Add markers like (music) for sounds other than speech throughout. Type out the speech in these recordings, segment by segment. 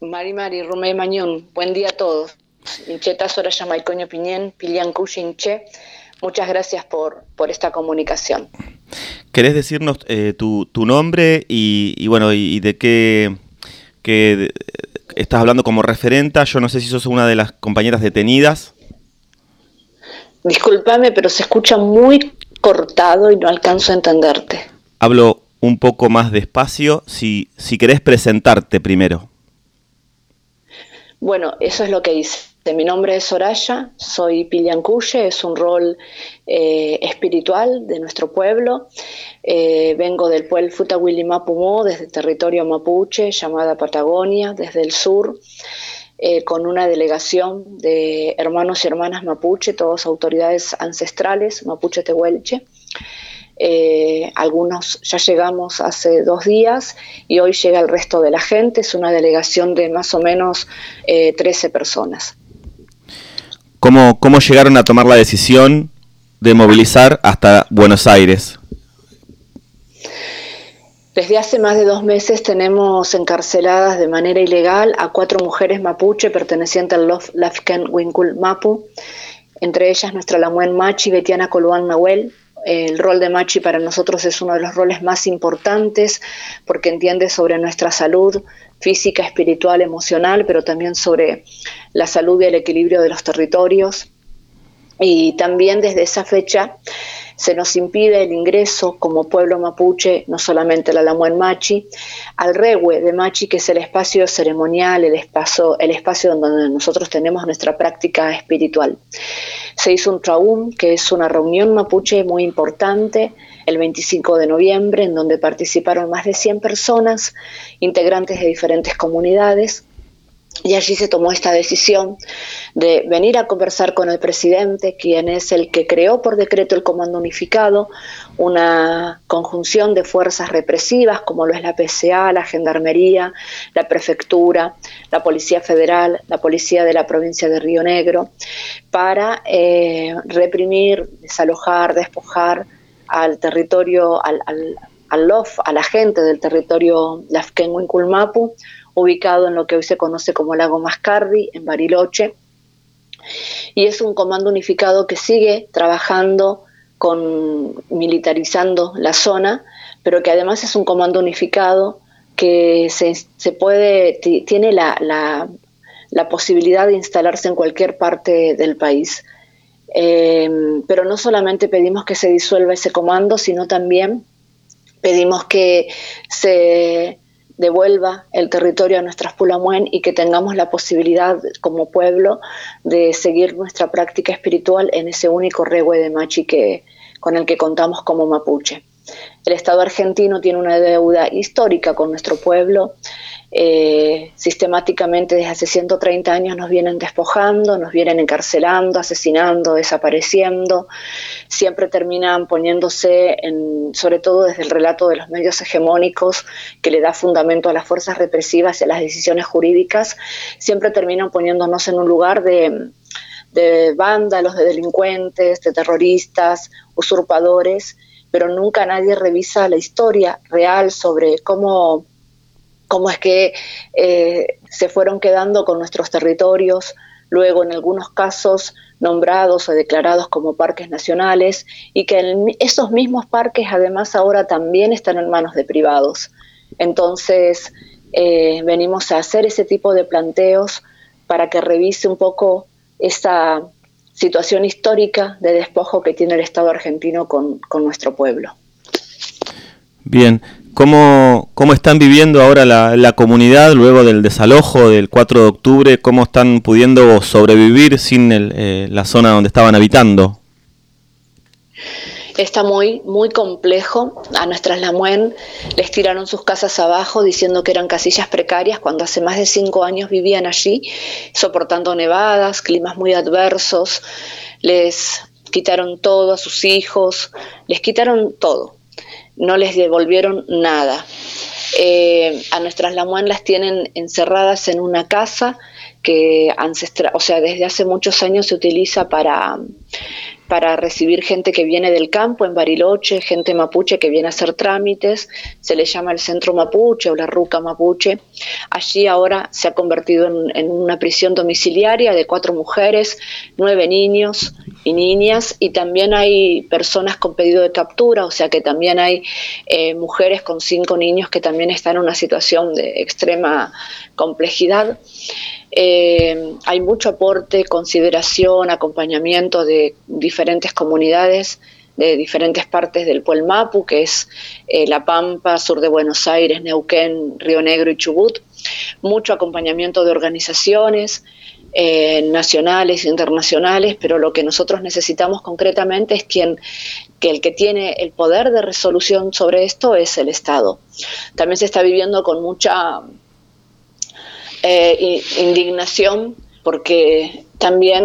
Mari Mari, Rumé Mañón, buen día a todos. Incheta Sora Yamaicoño Piñén, Pilian muchas gracias por, por esta comunicación. ¿Querés decirnos eh, tu, tu, nombre y, bueno, y, de qué, qué, estás hablando como referenta? Yo no sé si sos una de las compañeras detenidas. Disculpame, pero se escucha muy cortado y no alcanzo a entenderte. Hablo un poco más despacio, si, si querés presentarte primero. Bueno, eso es lo que hice. Mi nombre es Soraya, soy Pillancuye, es un rol eh, espiritual de nuestro pueblo. Eh, vengo del pueblo Futawili Mapumó, desde el territorio mapuche, llamada Patagonia, desde el sur, eh, con una delegación de hermanos y hermanas mapuche, todas autoridades ancestrales, mapuche tehuelche. Eh, algunos ya llegamos hace dos días y hoy llega el resto de la gente. Es una delegación de más o menos 13 eh, personas. ¿Cómo, ¿Cómo llegaron a tomar la decisión de movilizar hasta Buenos Aires? Desde hace más de dos meses tenemos encarceladas de manera ilegal a cuatro mujeres mapuche pertenecientes al Lafken Winkul Mapu, entre ellas nuestra Lamuen Machi, Betiana Coluán Nahuel, el rol de Machi para nosotros es uno de los roles más importantes porque entiende sobre nuestra salud física, espiritual, emocional, pero también sobre la salud y el equilibrio de los territorios. Y también desde esa fecha se nos impide el ingreso como pueblo mapuche, no solamente la Lamuen Machi, al Rewe de Machi, que es el espacio ceremonial, el espacio, el espacio donde nosotros tenemos nuestra práctica espiritual. Se hizo un traum, que es una reunión mapuche muy importante, el 25 de noviembre, en donde participaron más de 100 personas, integrantes de diferentes comunidades, y allí se tomó esta decisión de venir a conversar con el presidente, quien es el que creó por decreto el Comando Unificado, una conjunción de fuerzas represivas como lo es la PCA, la Gendarmería, la Prefectura, la Policía Federal, la Policía de la provincia de Río Negro, para eh, reprimir, desalojar, despojar al territorio, al, al, al LOF, a la gente del territorio Lafkenhuinculmapu, ubicado en lo que hoy se conoce como Lago Mascardi, en Bariloche. Y es un comando unificado que sigue trabajando con militarizando la zona, pero que además es un comando unificado que se, puede, tiene la, la, posibilidad de instalarse en cualquier parte del país. Eh, pero no solamente pedimos que se disuelva ese comando, sino también pedimos que se devuelva el territorio a nuestras Pulamuen y que tengamos la posibilidad como pueblo de seguir nuestra práctica espiritual en ese único regue de Machi que, con el que contamos como mapuche. El Estado argentino tiene una deuda histórica con nuestro pueblo eh, sistemáticamente desde hace 130 años nos vienen despojando, nos vienen encarcelando, asesinando, desapareciendo, siempre terminan poniéndose, en, sobre todo desde el relato de los medios hegemónicos que le da fundamento a las fuerzas represivas y a las decisiones jurídicas, siempre terminan poniéndonos en un lugar de, de vándalos, de delincuentes, de terroristas, usurpadores, pero nunca nadie revisa la historia real sobre cómo cómo es que eh, se fueron quedando con nuestros territorios, luego en algunos casos nombrados o declarados como parques nacionales, y que esos mismos parques además ahora también están en manos de privados. Entonces, eh, venimos a hacer ese tipo de planteos para que revise un poco esa situación histórica de despojo que tiene el Estado argentino con, con nuestro pueblo. Bien, ¿Cómo, ¿Cómo, están viviendo ahora la, comunidad luego del desalojo del 4 de octubre? ¿Cómo están pudiendo sobrevivir sin eh, la zona donde estaban habitando? Está muy, muy complejo. A nuestras Lamuen les tiraron sus casas abajo diciendo que eran casillas precarias cuando hace más de cinco años vivían allí, soportando nevadas, climas muy adversos. Les quitaron todo a sus hijos, les quitaron todo no les devolvieron nada. Eh, a nuestras lamuan las tienen encerradas en una casa que ancestral, o sea, desde hace muchos años se utiliza para, para recibir gente que viene del campo en Bariloche, gente mapuche que viene a hacer trámites, se le llama el Centro Mapuche o la Ruca Mapuche. Allí ahora se ha convertido en, una prisión domiciliaria de cuatro mujeres, nueve niños y niñas, y también hay personas con pedido de captura, o sea que también hay eh, mujeres con cinco niños que también están en una situación de extrema complejidad. Eh, hay mucho aporte, consideración, acompañamiento de diferentes comunidades de diferentes partes del Puelmapu, que es eh, La Pampa, sur de Buenos Aires, Neuquén, Río Negro y Chubut. Mucho acompañamiento de organizaciones eh, nacionales internacionales, pero lo que nosotros necesitamos concretamente es quien, que el que tiene el poder de resolución sobre esto es el Estado. También se está viviendo con mucha eh, indignación porque también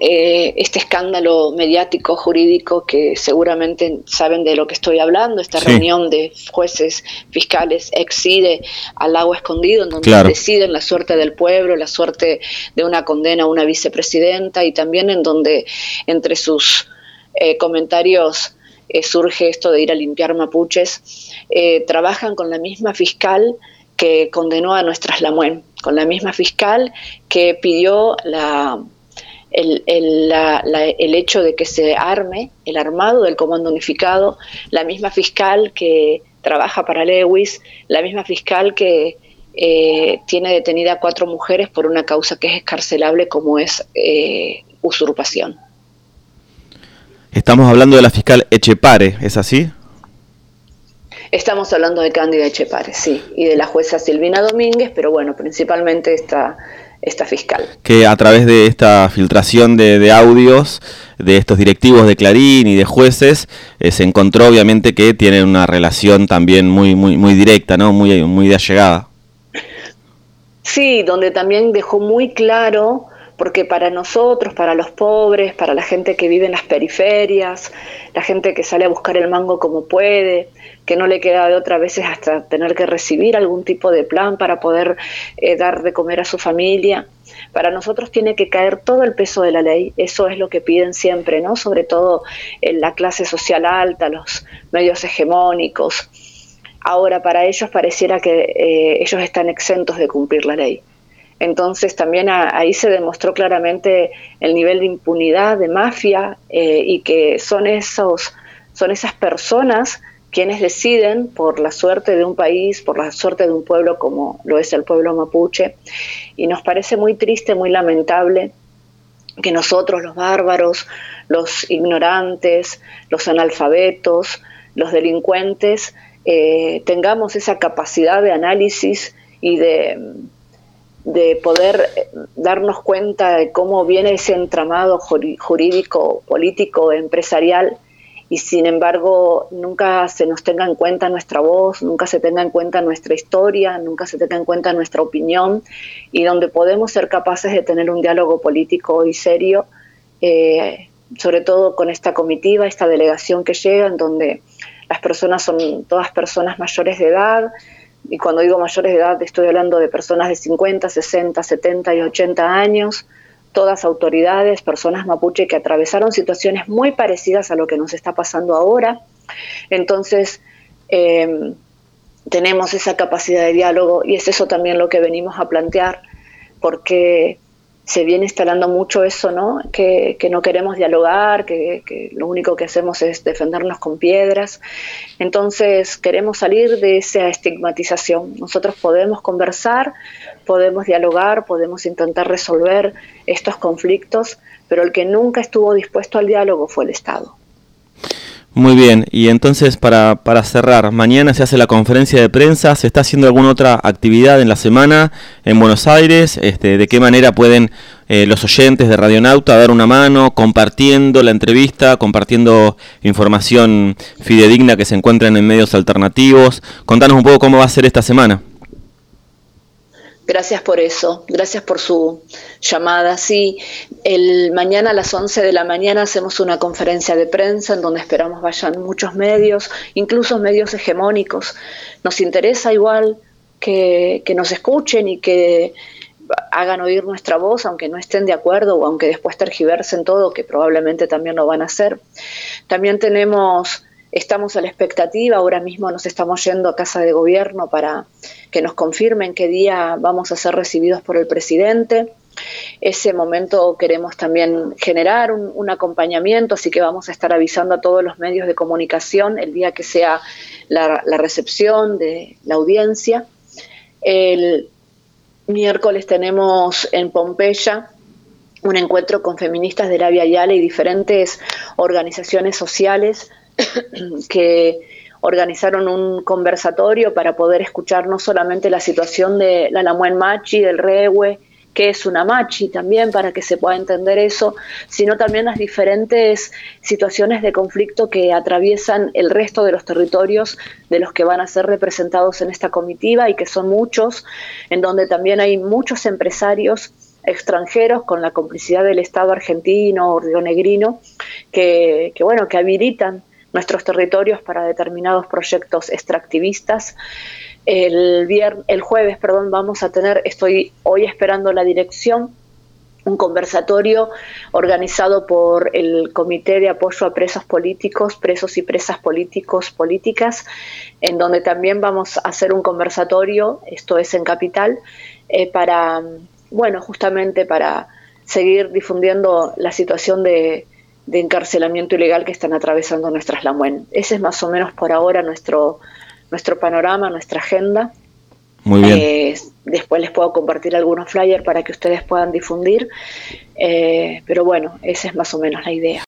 eh, este escándalo mediático jurídico que seguramente saben de lo que estoy hablando, esta reunión de jueces fiscales exide al lago escondido, en donde deciden la suerte del pueblo, la suerte de una condena a una vicepresidenta y también en donde entre sus eh, comentarios surge esto de ir a limpiar mapuches, trabajan con la misma fiscal que condenó a nuestras Lamuen, con la misma fiscal que pidió la, el, el, hecho de que se arme el armado del Comando Unificado, la misma fiscal que trabaja para Lewis, la misma fiscal que eh, tiene detenida a cuatro mujeres por una causa que es escarcelable como es eh, usurpación. Estamos hablando de la fiscal Echepare, ¿es así? Estamos hablando de Cándida Echepare, sí, y de la jueza Silvina Domínguez, pero bueno, principalmente esta, esta fiscal. Que a través de esta filtración de, audios de estos directivos de Clarín y de jueces, eh, se encontró obviamente que tienen una relación también muy, muy, muy directa, ¿no? Muy, muy de allegada. Sí, donde también dejó muy claro porque para nosotros, para los pobres, para la gente que vive en las periferias, la gente que sale a buscar el mango como puede, que no le queda de otra veces hasta tener que recibir algún tipo de plan para poder eh, dar de comer a su familia, para nosotros tiene que caer todo el peso de la ley, eso es lo que piden siempre, ¿no? Sobre todo en la clase social alta, los medios hegemónicos. Ahora, para ellos pareciera que eh, ellos están exentos de cumplir la ley. Entonces también ahí se demostró claramente el nivel de impunidad, de mafia, eh, y que son, esos, son esas personas quienes deciden por la suerte de un país, por la suerte de un pueblo como lo es el pueblo mapuche. Y nos parece muy triste, muy lamentable que nosotros, los bárbaros, los ignorantes, los analfabetos, los delincuentes, eh, tengamos esa capacidad de análisis y de de poder eh, darnos cuenta de cómo viene ese entramado jurídico, político, empresarial, y sin embargo nunca se nos tenga en cuenta nuestra voz, nunca se tenga en cuenta nuestra historia, nunca se tenga en cuenta nuestra opinión, y donde podemos ser capaces de tener un diálogo político y serio, eh, sobre todo con esta comitiva, esta delegación que llega, en donde las personas son todas personas mayores de edad, y cuando digo mayores de edad estoy hablando de personas de 50, 60, 70 y 80 años, todas autoridades, personas mapuche que atravesaron situaciones muy parecidas a lo que nos está pasando ahora. Entonces, em, tenemos esa capacidad de diálogo y es eso también lo que venimos a plantear, porque se viene instalando mucho eso, ¿no? Que, no queremos dialogar, que, lo único que hacemos es defendernos con piedras. Entonces queremos salir de esa estigmatización. Nosotros podemos conversar, podemos dialogar, podemos intentar resolver estos conflictos, pero el que nunca estuvo dispuesto al diálogo fue el Estado. Muy bien, y entonces para, para, cerrar, mañana se hace la conferencia de prensa, ¿se está haciendo alguna otra actividad en la semana en Buenos Aires? Este, ¿De qué manera pueden eh, los oyentes de Radionauta dar una mano compartiendo la entrevista, compartiendo información fidedigna que se encuentran en medios alternativos? Contanos un poco cómo va a ser esta semana. Gracias por eso, gracias por su llamada. Sí, el mañana a las 11 de la mañana hacemos una conferencia de prensa en donde esperamos vayan muchos medios, incluso medios hegemónicos. Nos interesa igual que, nos escuchen y que hagan oír nuestra voz, aunque no estén de acuerdo o aunque después tergiversen todo, que probablemente también lo van a hacer. También tenemos, estamos a la expectativa, ahora mismo nos estamos yendo a casa de gobierno para que nos confirmen qué día vamos a ser recibidos por el presidente. Ese momento queremos también generar un, acompañamiento, así que vamos a estar avisando a todos los medios de comunicación el día que sea la, recepción de la audiencia. El, miércoles tenemos en Pompeya un encuentro con feministas de la Via Yale y diferentes organizaciones sociales (coughs) que organizaron un conversatorio para poder escuchar no solamente la situación de la Lamuen Machi, del Rewe, qué es una machi también para que se pueda entender eso, sino también las diferentes situaciones de conflicto que atraviesan el resto de los territorios de los que van a ser representados en esta comitiva y que son muchos, en donde también hay muchos empresarios extranjeros con la complicidad del Estado argentino o rionegrino que, que bueno que habilitan nuestros territorios para determinados proyectos extractivistas. El, el jueves perdón, vamos a tener, estoy hoy esperando la dirección, un conversatorio organizado por el Comité de Apoyo a Presos Políticos, Presos y Presas Políticos, Políticas, en donde también vamos a hacer un conversatorio, esto es en Capital, eh, para, bueno, justamente para seguir difundiendo la situación de, de encarcelamiento ilegal que están atravesando nuestras LAMUEN. Ese es más o menos por ahora nuestro, nuestro panorama, nuestra agenda. Muy bien. Eh, después les puedo compartir algunos flyers para que ustedes puedan difundir, eh, pero bueno, esa es más o menos la idea.